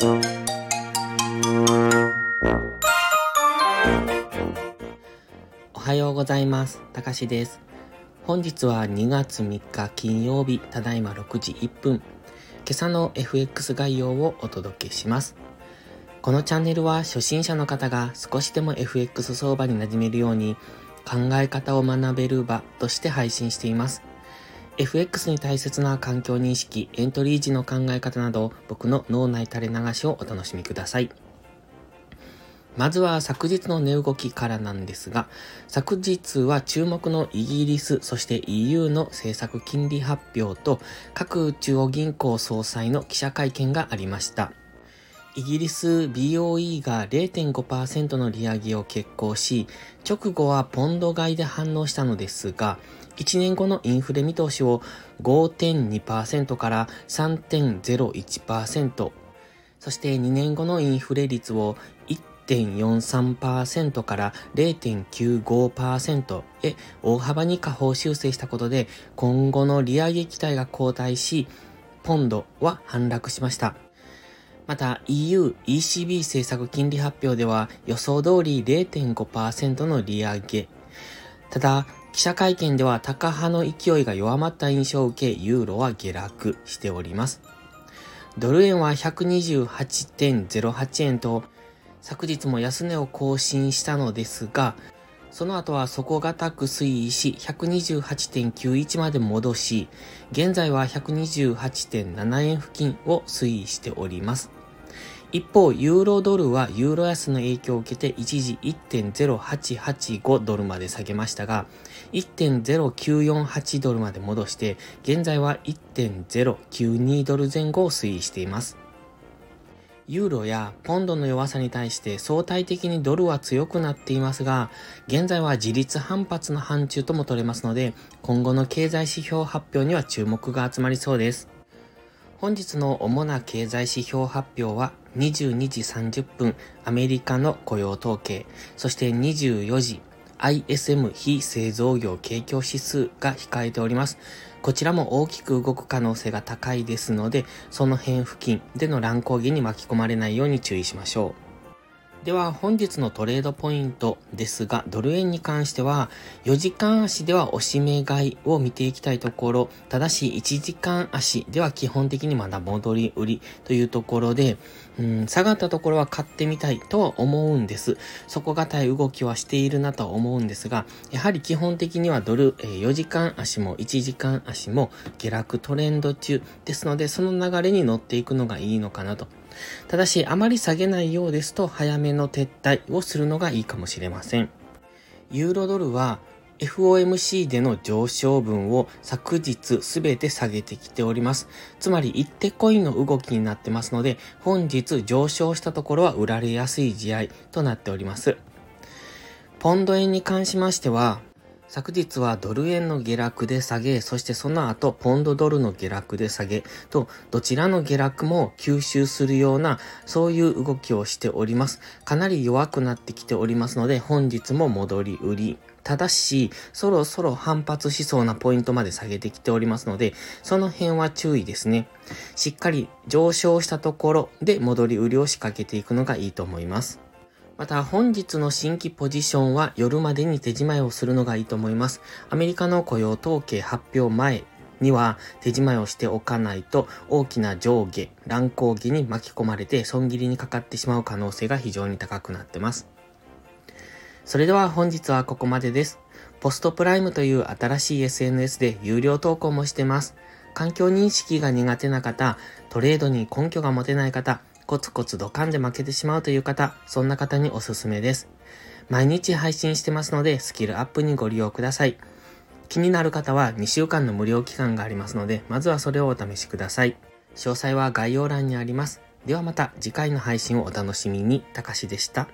おはようございます。たかしです。本日は2月3日金曜日、ただいま6時1分。今朝の FX 概要をお届けします。このチャンネルは初心者の方が少しでも FX 相場に馴染めるように考え方を学べる場として配信しています。FX に大切な環境認識、エントリー時の考え方など僕の脳内垂れ流しをお楽しみください。まずは昨日の値動きからなんですが、昨日は注目のイギリス、そして EU の政策金利発表と各中央銀行総裁の記者会見がありました。イギリス BOE が0.5%の利上げを決行し、直後はポンド買いで反応したのですが、1年後のインフレ見通しを5.2%から3.01%、そして2年後のインフレ率を1.43%から0.95%へ大幅に下方修正したことで今後の利上げ期待が後退し、ポンドは反落しました。また EU、ECB 政策金利発表では予想通り0.5%の利上げ。ただ、記者会見では高派の勢いが弱まった印象を受け、ユーロは下落しております。ドル円は128.08円と、昨日も安値を更新したのですが、その後は底堅く推移し、128.91まで戻し、現在は128.7円付近を推移しております。一方、ユーロドルはユーロ安の影響を受けて一時1.0885ドルまで下げましたが、1.0948ドルまで戻して、現在は1.092ドル前後を推移しています。ユーロやポンドの弱さに対して相対的にドルは強くなっていますが、現在は自立反発の範疇とも取れますので、今後の経済指標発表には注目が集まりそうです。本日の主な経済指標発表は22時30分アメリカの雇用統計、そして24時 ISM 非製造業景況指数が控えております。こちらも大きく動く可能性が高いですので、その辺付近での乱高下に巻き込まれないように注意しましょう。では本日のトレードポイントですが、ドル円に関しては、4時間足では押し目買いを見ていきたいところ、ただし1時間足では基本的にまだ戻り売りというところで、うん、下がったところは買ってみたいとは思うんです。底堅い動きはしているなとは思うんですが、やはり基本的にはドル、え4時間足も1時間足も下落トレンド中ですので、その流れに乗っていくのがいいのかなと。ただし、あまり下げないようですと、早めの撤退をするのがいいかもしれません。ユーロドルは、FOMC での上昇分を昨日すべて下げてきております。つまり一手コインの動きになってますので、本日上昇したところは売られやすい試合となっております。ポンド円に関しましては、昨日はドル円の下落で下げ、そしてその後ポンドドルの下落で下げと、どちらの下落も吸収するような、そういう動きをしております。かなり弱くなってきておりますので、本日も戻り売り。ただし、そろそろ反発しそうなポイントまで下げてきておりますので、その辺は注意ですね。しっかり上昇したところで戻り売りを仕掛けていくのがいいと思います。また本日の新規ポジションは夜までに手仕まいをするのがいいと思います。アメリカの雇用統計発表前には手仕まいをしておかないと大きな上下、乱高下に巻き込まれて損切りにかかってしまう可能性が非常に高くなってます。それでは本日はここまでです。ポストプライムという新しい SNS で有料投稿もしてます。環境認識が苦手な方、トレードに根拠が持てない方、コツコツドカンで負けてしまうという方、そんな方におすすめです。毎日配信してますので、スキルアップにご利用ください。気になる方は2週間の無料期間がありますので、まずはそれをお試しください。詳細は概要欄にあります。ではまた次回の配信をお楽しみに。たかしでした。